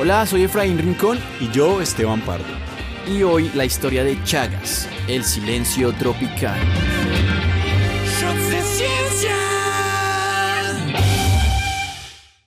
Hola, soy Efraín Rincón Y yo, Esteban Pardo. y hoy la historia de Chagas, el silencio tropical.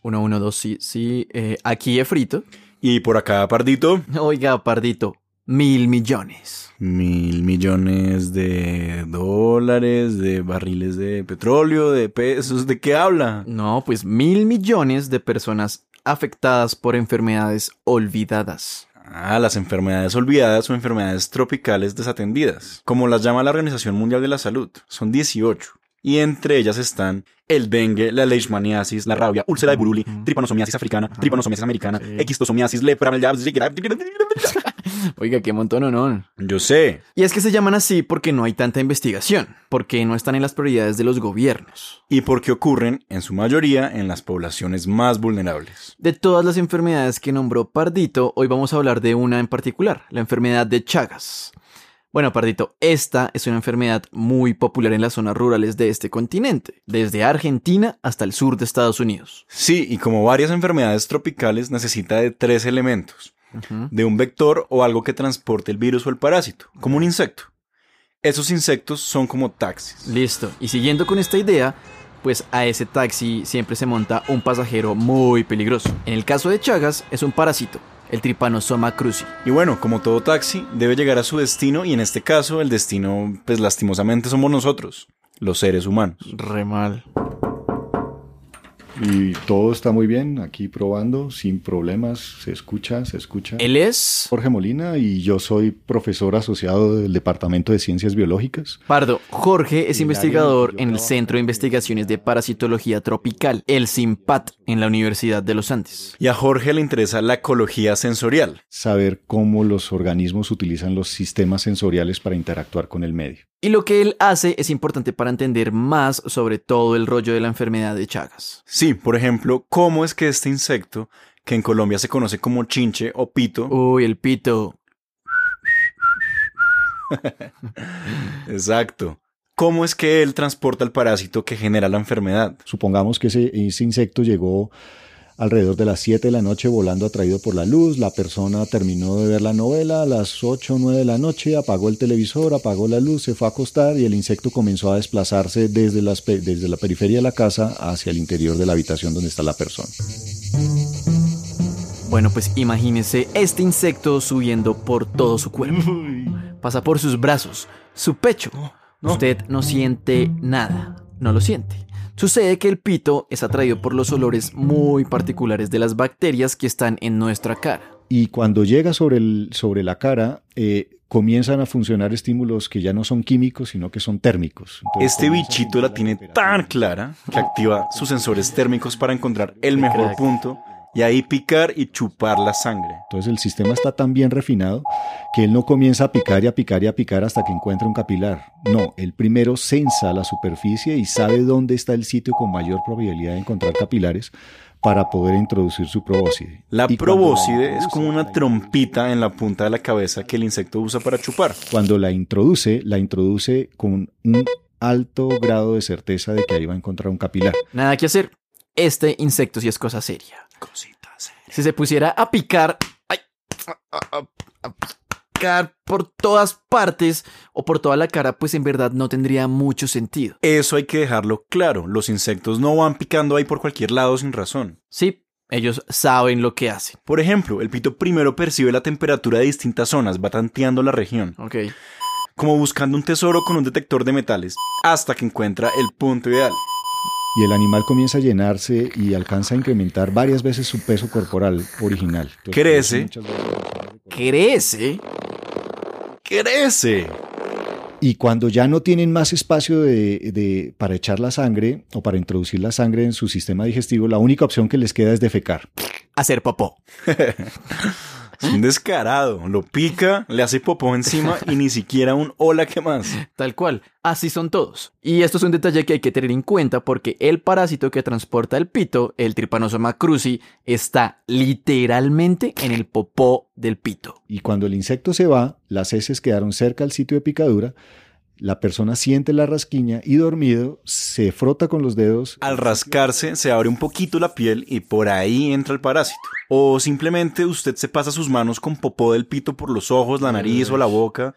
Uno, uno, dos, sí, sí. eh, aquí Efrito. Y por acá, Pardito, Oiga, Pardito, mil millones. mil millones de dólares, de barriles de petróleo, de pesos. ¿De qué habla? No, pues mil millones de personas afectadas por enfermedades olvidadas. Ah, las enfermedades olvidadas o enfermedades tropicales desatendidas, como las llama la Organización Mundial de la Salud. Son 18. Y entre ellas están el dengue, la leishmaniasis, la rabia, úlcera de Buruli, tripanosomiasis africana, tripanosomiasis americana, equistosomiasis, lepra, Oiga, qué montón, no. Yo sé. Y es que se llaman así porque no hay tanta investigación, porque no están en las prioridades de los gobiernos. Y porque ocurren, en su mayoría, en las poblaciones más vulnerables. De todas las enfermedades que nombró Pardito, hoy vamos a hablar de una en particular, la enfermedad de Chagas. Bueno, Pardito, esta es una enfermedad muy popular en las zonas rurales de este continente, desde Argentina hasta el sur de Estados Unidos. Sí, y como varias enfermedades tropicales, necesita de tres elementos. De un vector o algo que transporte el virus o el parásito, como un insecto. Esos insectos son como taxis. Listo, y siguiendo con esta idea, pues a ese taxi siempre se monta un pasajero muy peligroso. En el caso de Chagas, es un parásito, el Trypanosoma cruzi. Y bueno, como todo taxi, debe llegar a su destino y en este caso el destino, pues lastimosamente somos nosotros, los seres humanos. Re mal. Y todo está muy bien, aquí probando, sin problemas, se escucha, se escucha. Él es... Jorge Molina y yo soy profesor asociado del Departamento de Ciencias Biológicas. Pardo, Jorge es Y investigador en el Centro de Investigaciones de Parasitología Tropical, el CIMPAT, en la Universidad de los Andes. Y a Jorge le interesa la ecología sensorial. Saber cómo los organismos utilizan los sistemas sensoriales para interactuar con el medio. Y lo que él hace es importante para entender más sobre todo el rollo de la enfermedad de Chagas. Sí, por ejemplo, cómo es que este insecto, que en Colombia se conoce como chinche o pito, Uy, el pito. exacto, cómo es que él transporta el parásito que genera la enfermedad. Supongamos que ese, ese insecto llegó alrededor de las 7 de la noche volando atraído por la luz, la persona terminó de ver la novela a las 8 o 9 de la noche, apagó el televisor, apagó la luz, se fue a acostar y el insecto comenzó a desplazarse desde, las desde la periferia de la casa hacia el interior de la habitación donde está la persona. Bueno, pues imagínese este insecto subiendo por todo su cuerpo. Pasa por sus brazos, su pecho. Usted no siente nada, no lo siente. Sucede que el pito es atraído por los olores muy particulares de las bacterias que están en nuestra cara. Y cuando llega sobre, el, sobre la cara, eh, comienzan a funcionar estímulos que ya no son químicos, sino que son térmicos. Entonces, Este bichito la tiene tan clara que activa sus sensores térmicos para encontrar el mejor punto y ahí picar y chupar la sangre. Entonces el sistema está tan bien refinado que él no comienza a picar y a picar y a picar hasta que encuentra un capilar. No, él primero sensa la superficie y sabe dónde está el sitio con mayor probabilidad de encontrar capilares para poder introducir su probóscide. La probóscide es como una trompita en la punta de la cabeza que el insecto usa para chupar. Cuando la introduce, la introduce con un alto grado de certeza de que ahí va a encontrar un capilar. Nada que hacer. Este insecto sí es cosa seria. Si se pusiera a picar, ay, a, a- a picar por todas partes o por toda la cara, pues en verdad no tendría mucho sentido. Eso hay que dejarlo claro. Los insectos no van picando ahí por cualquier lado sin razón. Sí, ellos saben lo que hacen. Por ejemplo, el pito primero percibe la temperatura de distintas zonas, va tanteando la región, Ok. como buscando un tesoro con un detector de metales, hasta que encuentra el punto ideal. Y el animal comienza a llenarse y alcanza a incrementar varias veces su peso corporal original. Entonces, Crece. Crece. ¡Crece! Y cuando ya no tienen más espacio de, de- para echar la sangre o para introducir la sangre en su sistema digestivo, la única opción que les queda es defecar. Hacer popó. Es un descarado. Lo pica, le hace popó encima y ni siquiera un hola que más. Tal cual. Así son todos. Y esto es un detalle que hay que tener en cuenta porque el parásito que transporta el pito, el Trypanosoma cruzi, está literalmente en el popó del pito. Y cuando el insecto se va, las heces quedaron cerca al sitio de picadura, La persona siente la rasquiña y dormido se frota con los dedos. Al rascarse se abre un poquito la piel y por ahí entra el parásito. O simplemente usted se pasa sus manos con popó del pito por los ojos, la nariz o la boca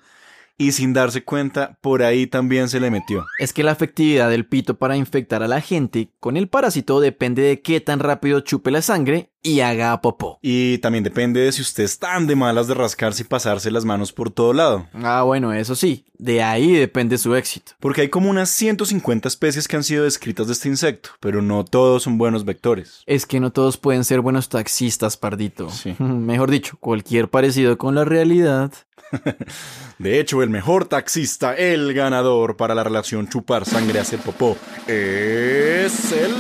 y sin darse cuenta, por ahí también se le metió. Es que la efectividad del pito para infectar a la gente con el parásito depende de qué tan rápido chupe la sangre y haga popó. Y también depende de si usted es tan de malas de rascarse y pasarse las manos por todo lado. Ah, bueno, eso sí, de ahí depende su éxito. Porque hay como unas 150 especies que han sido descritas de este insecto, pero no todos son buenos vectores. Es que no todos pueden ser buenos taxistas, pardito. Sí. Mejor dicho, cualquier parecido con la realidad De hecho, el mejor taxista, el ganador para la relación chupar sangre hacer popó, es el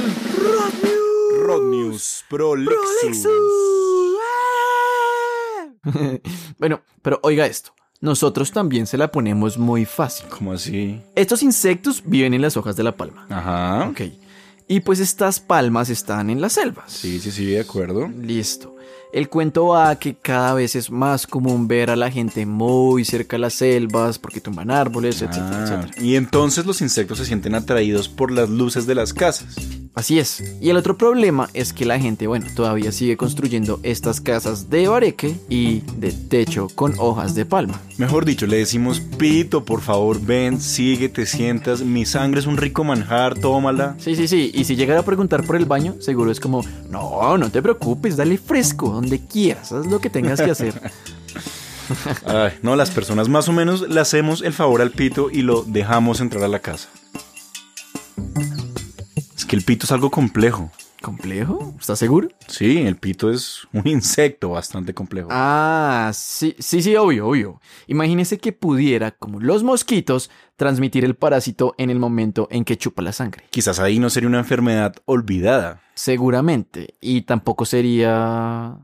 Rodnews Prolixus. bueno, pero oiga esto. Nosotros también se la ponemos muy fácil. ¿Cómo así? Estos insectos viven en las hojas de la palma. Ajá. Ok. Y pues estas palmas están en las selvas. Sí, sí, sí, de acuerdo. Listo. El cuento va a que cada vez es más común ver a la gente muy cerca de las selvas porque tumban árboles, etcétera, Ah, etcétera. y entonces los insectos se sienten atraídos por las luces de las casas. Así es. Y el otro problema es que la gente, bueno, todavía sigue construyendo estas casas de bareque y de techo con hojas de palma. Mejor dicho, le decimos, Pito, por favor, ven, sigue, te sientas, mi sangre es un rico manjar, tómala. Sí, sí, sí. Y si llegara a preguntar por el baño, seguro es como, no, no te preocupes, dale fresco, donde quieras, haz lo que tengas que hacer. Ay, no, las personas más o menos le hacemos el favor al Pito y lo dejamos entrar a la casa. Es que el Pito es algo complejo. ¿Complejo? ¿Estás seguro? Sí, el Pito es un insecto bastante complejo. Ah, sí, sí, sí, obvio, obvio. Imagínese que pudiera, como los mosquitos, transmitir el parásito en el momento en que chupa la sangre. Quizás ahí no sería una enfermedad olvidada. Seguramente. Y tampoco sería...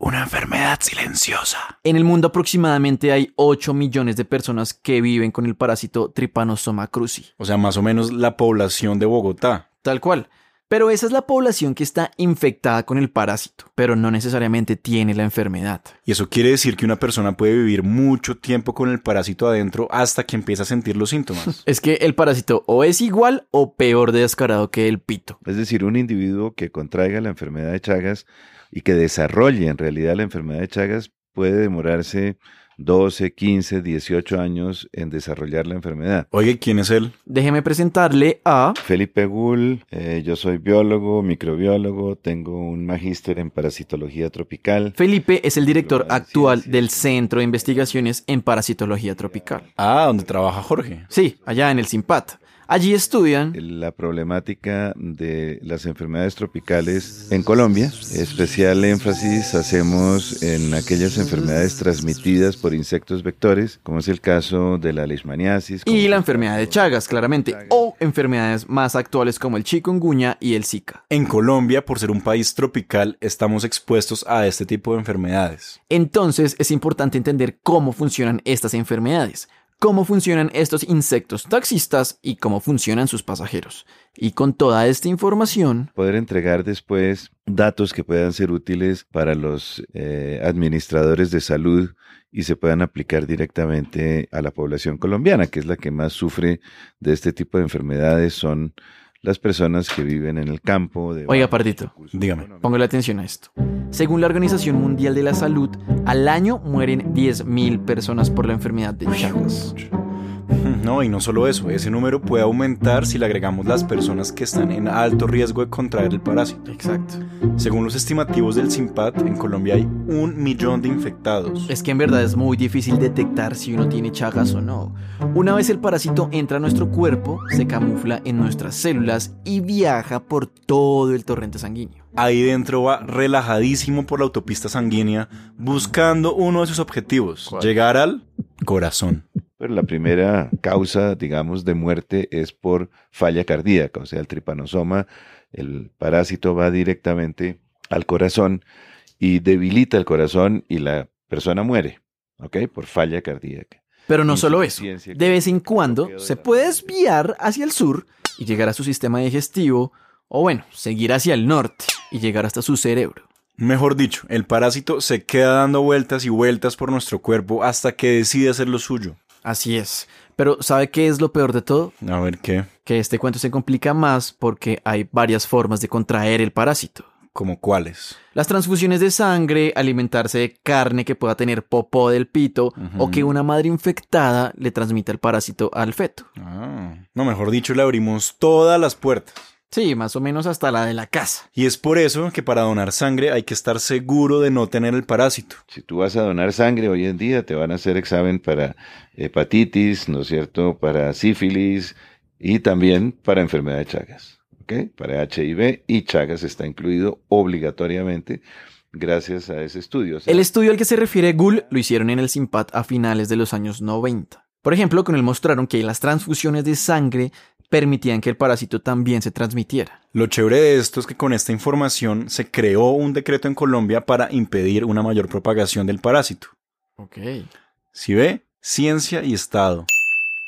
Una enfermedad silenciosa. En el mundo aproximadamente hay 8 millones de personas que viven con el parásito Trypanosoma cruzi. O sea, más o menos la población de Bogotá. Tal cual. Pero esa es la población que está infectada con el parásito, pero no necesariamente tiene la enfermedad. Y eso quiere decir que una persona puede vivir mucho tiempo con el parásito adentro hasta que empieza a sentir los síntomas. Es que el parásito o es igual o peor de descarado que el pito. Es decir, un individuo que contraiga la enfermedad de Chagas y que desarrolle en realidad la enfermedad de Chagas puede demorarse 12, 15, 18 años en desarrollar la enfermedad. Oye, ¿quién es él? Déjeme presentarle a... Felipe Gull, eh, yo soy biólogo, microbiólogo, tengo un magíster en parasitología tropical. Felipe es el director actual del Centro de Investigaciones en Parasitología Tropical. Ah, donde trabaja Jorge. Sí, allá en el CIMPAT. Allí estudian... La problemática de las enfermedades tropicales en Colombia. Especial énfasis hacemos en aquellas enfermedades transmitidas por insectos vectores, como es el caso de la leishmaniasis. Y la enfermedad de Chagas, claramente. Chagas. O enfermedades más actuales como el chikungunya y el Zika. En Colombia, por ser un país tropical, estamos expuestos a este tipo de enfermedades. Entonces es importante entender cómo funcionan estas enfermedades, cómo funcionan estos insectos taxistas y cómo funcionan sus pasajeros. Y con toda esta información, poder entregar después datos que puedan ser útiles para los eh, administradores de salud y se puedan aplicar directamente a la población colombiana, que es la que más sufre de este tipo de enfermedades, son las personas que viven en el campo. de Oiga, Pardito, dígame. póngale atención a esto. Según la Organización Mundial de la Salud, al año mueren 10.000 personas por la enfermedad de Chagas. No, y no solo eso, ese número puede aumentar si le agregamos las personas que están en alto riesgo de contraer el parásito. Exacto. Según los estimativos del CIMPAT, en Colombia hay un millón de infectados. Es que en verdad es muy difícil detectar si uno tiene chagas o no. Una vez el parásito entra a nuestro cuerpo, se camufla en nuestras células y viaja por todo el torrente sanguíneo. Ahí dentro va relajadísimo por la autopista sanguínea buscando uno de sus objetivos, ¿Cuál? llegar al corazón. Pero la primera causa, digamos, de muerte es por falla cardíaca, o sea, el tripanosoma, el parásito va directamente al corazón y debilita el corazón y la persona muere, ¿ok? Por falla cardíaca. Pero no solo eso. De vez en cuando se puede desviar hacia el sur y llegar a su sistema digestivo, o bueno, seguir hacia el norte y llegar hasta su cerebro. Mejor dicho, el parásito se queda dando vueltas y vueltas por nuestro cuerpo hasta que decide hacer lo suyo. Así es. Pero ¿sabe qué es lo peor de todo? A ver qué. Que este cuento se complica más porque hay varias formas de contraer el parásito. ¿Como cuáles? Las transfusiones de sangre, alimentarse de carne que pueda tener popó del pito o que una madre infectada le transmita el parásito al feto. Ah. No, mejor dicho, le abrimos todas las puertas. Sí, más o menos hasta la de la casa. Y es por eso que para donar sangre hay que estar seguro de no tener el parásito. Si tú vas a donar sangre hoy en día, te van a hacer examen para hepatitis, ¿no es cierto? Para sífilis y también para enfermedad de Chagas. ¿Ok? Para HIV y Chagas está incluido obligatoriamente gracias a ese estudio. O sea, El estudio al que se refiere Gull lo hicieron en el SIMPAT a finales de los años 90. Por ejemplo, con él mostraron que las transfusiones de sangre permitían que el parásito también se transmitiera. Lo chévere de esto es que con esta información se creó un decreto en Colombia para impedir una mayor propagación del parásito. Ok. Si ve, ciencia y Estado.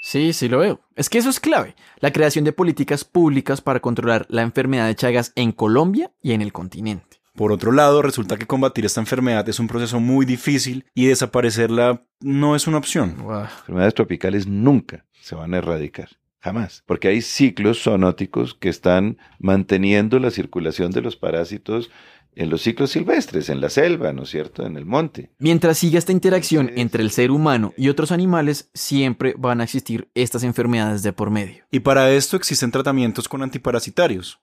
Sí, sí lo veo. Es que eso es clave. La creación de políticas públicas para controlar la enfermedad de Chagas en Colombia y en el continente. Por otro lado, resulta que combatir esta enfermedad es un proceso muy difícil y desaparecerla no es una opción. enfermedades tropicales nunca se van a erradicar. Jamás. Porque hay ciclos zoonóticos que están manteniendo la circulación de los parásitos en los ciclos silvestres, en la selva, ¿no es cierto? En el monte. Mientras siga esta interacción entre el ser humano y otros animales, siempre van a existir estas enfermedades de por medio. Y para esto existen tratamientos con antiparasitarios,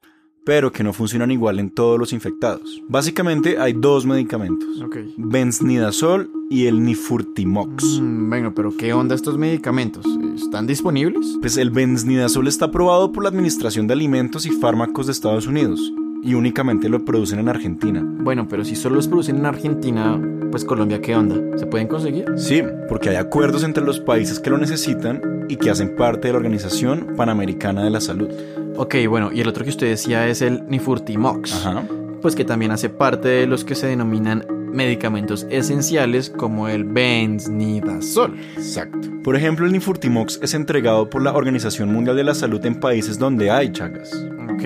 pero que no funcionan igual en todos los infectados. Básicamente hay dos medicamentos, benznidazol y el nifurtimox. Mm, bueno, pero ¿qué onda estos medicamentos? ¿Están disponibles? Pues el benznidazol está aprobado por la Administración de Alimentos y Fármacos de Estados Unidos y únicamente lo producen en Argentina. Bueno, pero si solo los producen en Argentina, pues Colombia, ¿qué onda? ¿Se pueden conseguir? Sí, porque hay acuerdos entre los países que lo necesitan y que hacen parte de la Organización Panamericana de la Salud. Ok, bueno, y el otro que usted decía es el Nifurtimox. Ajá. Pues que también hace parte de los que se denominan medicamentos esenciales como el benznidazol. Exacto. Por ejemplo, el Nifurtimox es entregado por la Organización Mundial de la Salud en países donde hay chagas. Ok,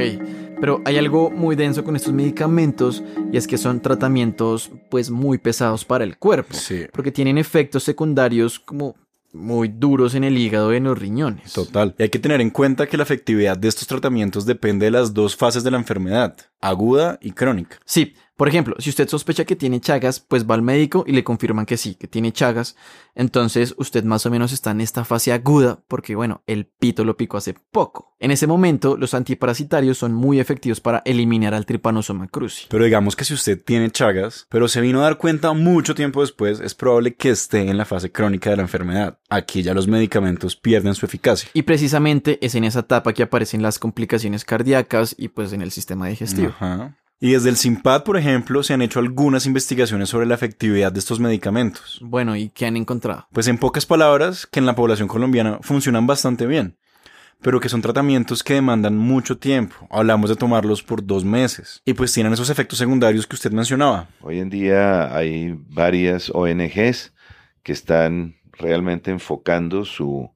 pero hay algo muy denso con estos medicamentos y es que son tratamientos pues muy pesados para el cuerpo. Sí. Porque tienen efectos secundarios como muy duros en el hígado y en los riñones. Total. Y hay que tener en cuenta que la efectividad de estos tratamientos depende de las dos fases de la enfermedad, aguda y crónica. Sí, por ejemplo, si usted sospecha que tiene chagas, pues va al médico y le confirman que sí, que tiene chagas. Entonces usted más o menos está en esta fase aguda porque, bueno, el pito lo picó hace poco. En ese momento, los antiparasitarios son muy efectivos para eliminar al Trypanosoma cruzi. Pero digamos que si usted tiene chagas, pero se vino a dar cuenta mucho tiempo después, es probable que esté en la fase crónica de la enfermedad. Aquí ya los medicamentos pierden su eficacia. Y precisamente es en esa etapa que aparecen las complicaciones cardíacas y pues en el sistema digestivo. Ajá. Y desde el SIMPAD, por ejemplo, se han hecho algunas investigaciones sobre la efectividad de estos medicamentos. Bueno, ¿y qué han encontrado? Pues en pocas palabras, que en la población colombiana funcionan bastante bien, pero que son tratamientos que demandan mucho tiempo. Hablamos de tomarlos por dos meses. Y pues tienen esos efectos secundarios que usted mencionaba. Hoy en día hay varias ONGs que están realmente enfocando su,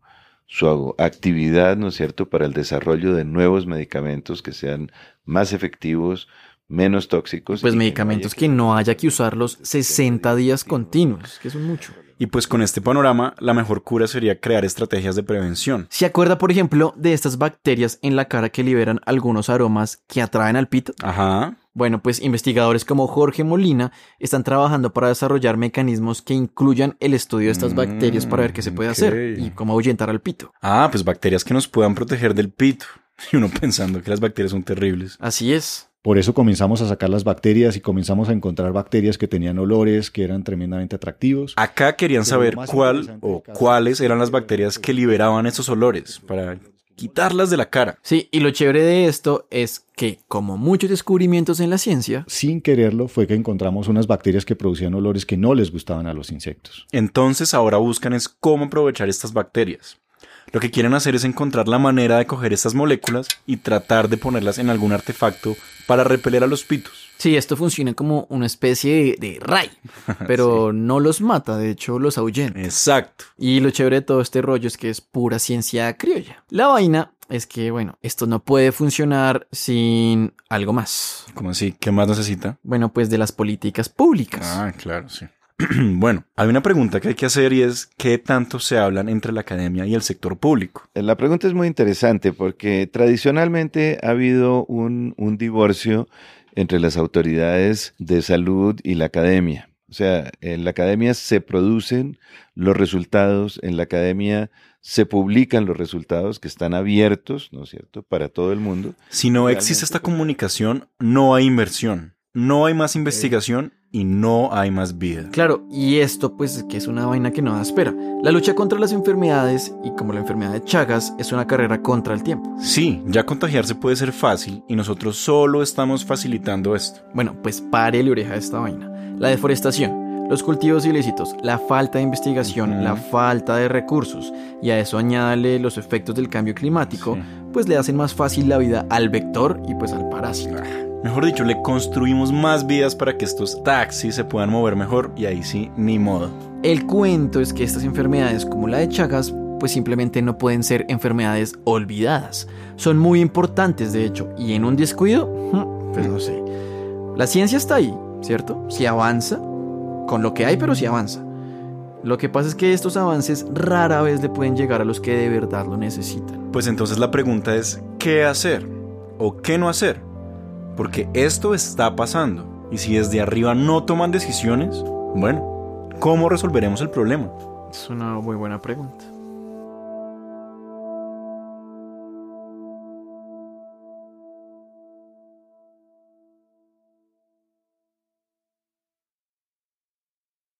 su actividad, ¿no es cierto?, para el desarrollo de nuevos medicamentos que sean más efectivos, menos tóxicos. Pues medicamentos no que no haya que usarlos 60 días continuos, que son mucho. Y pues con este panorama, la mejor cura sería crear estrategias de prevención. ¿Se acuerda, por ejemplo, de estas bacterias en la cara que liberan algunos aromas que atraen al pito? Ajá. Bueno, pues investigadores como Jorge Molina están trabajando para desarrollar mecanismos que incluyan el estudio de estas bacterias para ver qué se puede hacer y cómo ahuyentar al pito. Ah, pues bacterias que nos puedan proteger del pito. Y uno pensando que las bacterias son terribles. Así es. Por eso comenzamos a sacar las bacterias y comenzamos a encontrar bacterias que tenían olores que eran tremendamente atractivos. Acá querían Pero saber cuál o cuáles es eran las bacterias que liberaban esos olores para quitarlas de la cara. Sí, y lo chévere de esto es que, como muchos descubrimientos en la ciencia, Sin quererlo fue que encontramos unas bacterias que producían olores que no les gustaban a los insectos. Entonces ahora buscan es cómo aprovechar estas bacterias. Lo que quieren hacer es encontrar la manera de coger estas moléculas y tratar de ponerlas en algún artefacto para repeler a los pitos. sí, esto funciona como una especie de, de ray, pero no los mata, de hecho los ahuyenta. Exacto. Y lo chévere de todo este rollo es que es pura ciencia criolla. La vaina es que, bueno, esto no puede funcionar sin algo más. ¿Cómo así? ¿Qué más necesita? Bueno, pues de las políticas públicas. Ah, claro, sí. bueno, hay una pregunta que hay que hacer y es ¿qué tanto se hablan entre la academia y el sector público? La pregunta es muy interesante porque tradicionalmente ha habido un, un divorcio entre las autoridades de salud y la academia. O sea, en la academia se producen los resultados, en la academia se publican los resultados que están abiertos, ¿no es cierto?, para todo el mundo. Si no existe esta comunicación, no hay inversión, no hay más investigación y no hay más vida. Claro, y esto pues que es una vaina que no da espera. La lucha contra las enfermedades y como la enfermedad de Chagas es una carrera contra el tiempo. Sí, ya contagiarse puede ser fácil y nosotros solo estamos facilitando esto. Bueno, pues párele oreja a esta vaina. La deforestación, los cultivos ilícitos, la falta de investigación, la falta de recursos y a eso añádale los efectos del cambio climático, pues le hacen más fácil la vida al vector y pues al parásito. Mejor dicho, le construimos más vías para que estos taxis se puedan mover mejor y ahí sí, ni modo. El cuento es que estas enfermedades como la de Chagas pues simplemente no pueden ser enfermedades olvidadas. Son muy importantes de hecho y en un descuido, pues no sé. La ciencia está ahí, ¿cierto? Si avanza, con lo que hay, pero sí avanza. Lo que pasa es que estos avances rara vez le pueden llegar a los que de verdad lo necesitan. Pues entonces la pregunta es, ¿qué hacer? ¿O qué no hacer? Porque esto está pasando. Y si desde arriba no toman decisiones, bueno, ¿cómo resolveremos el problema? Es una muy buena pregunta.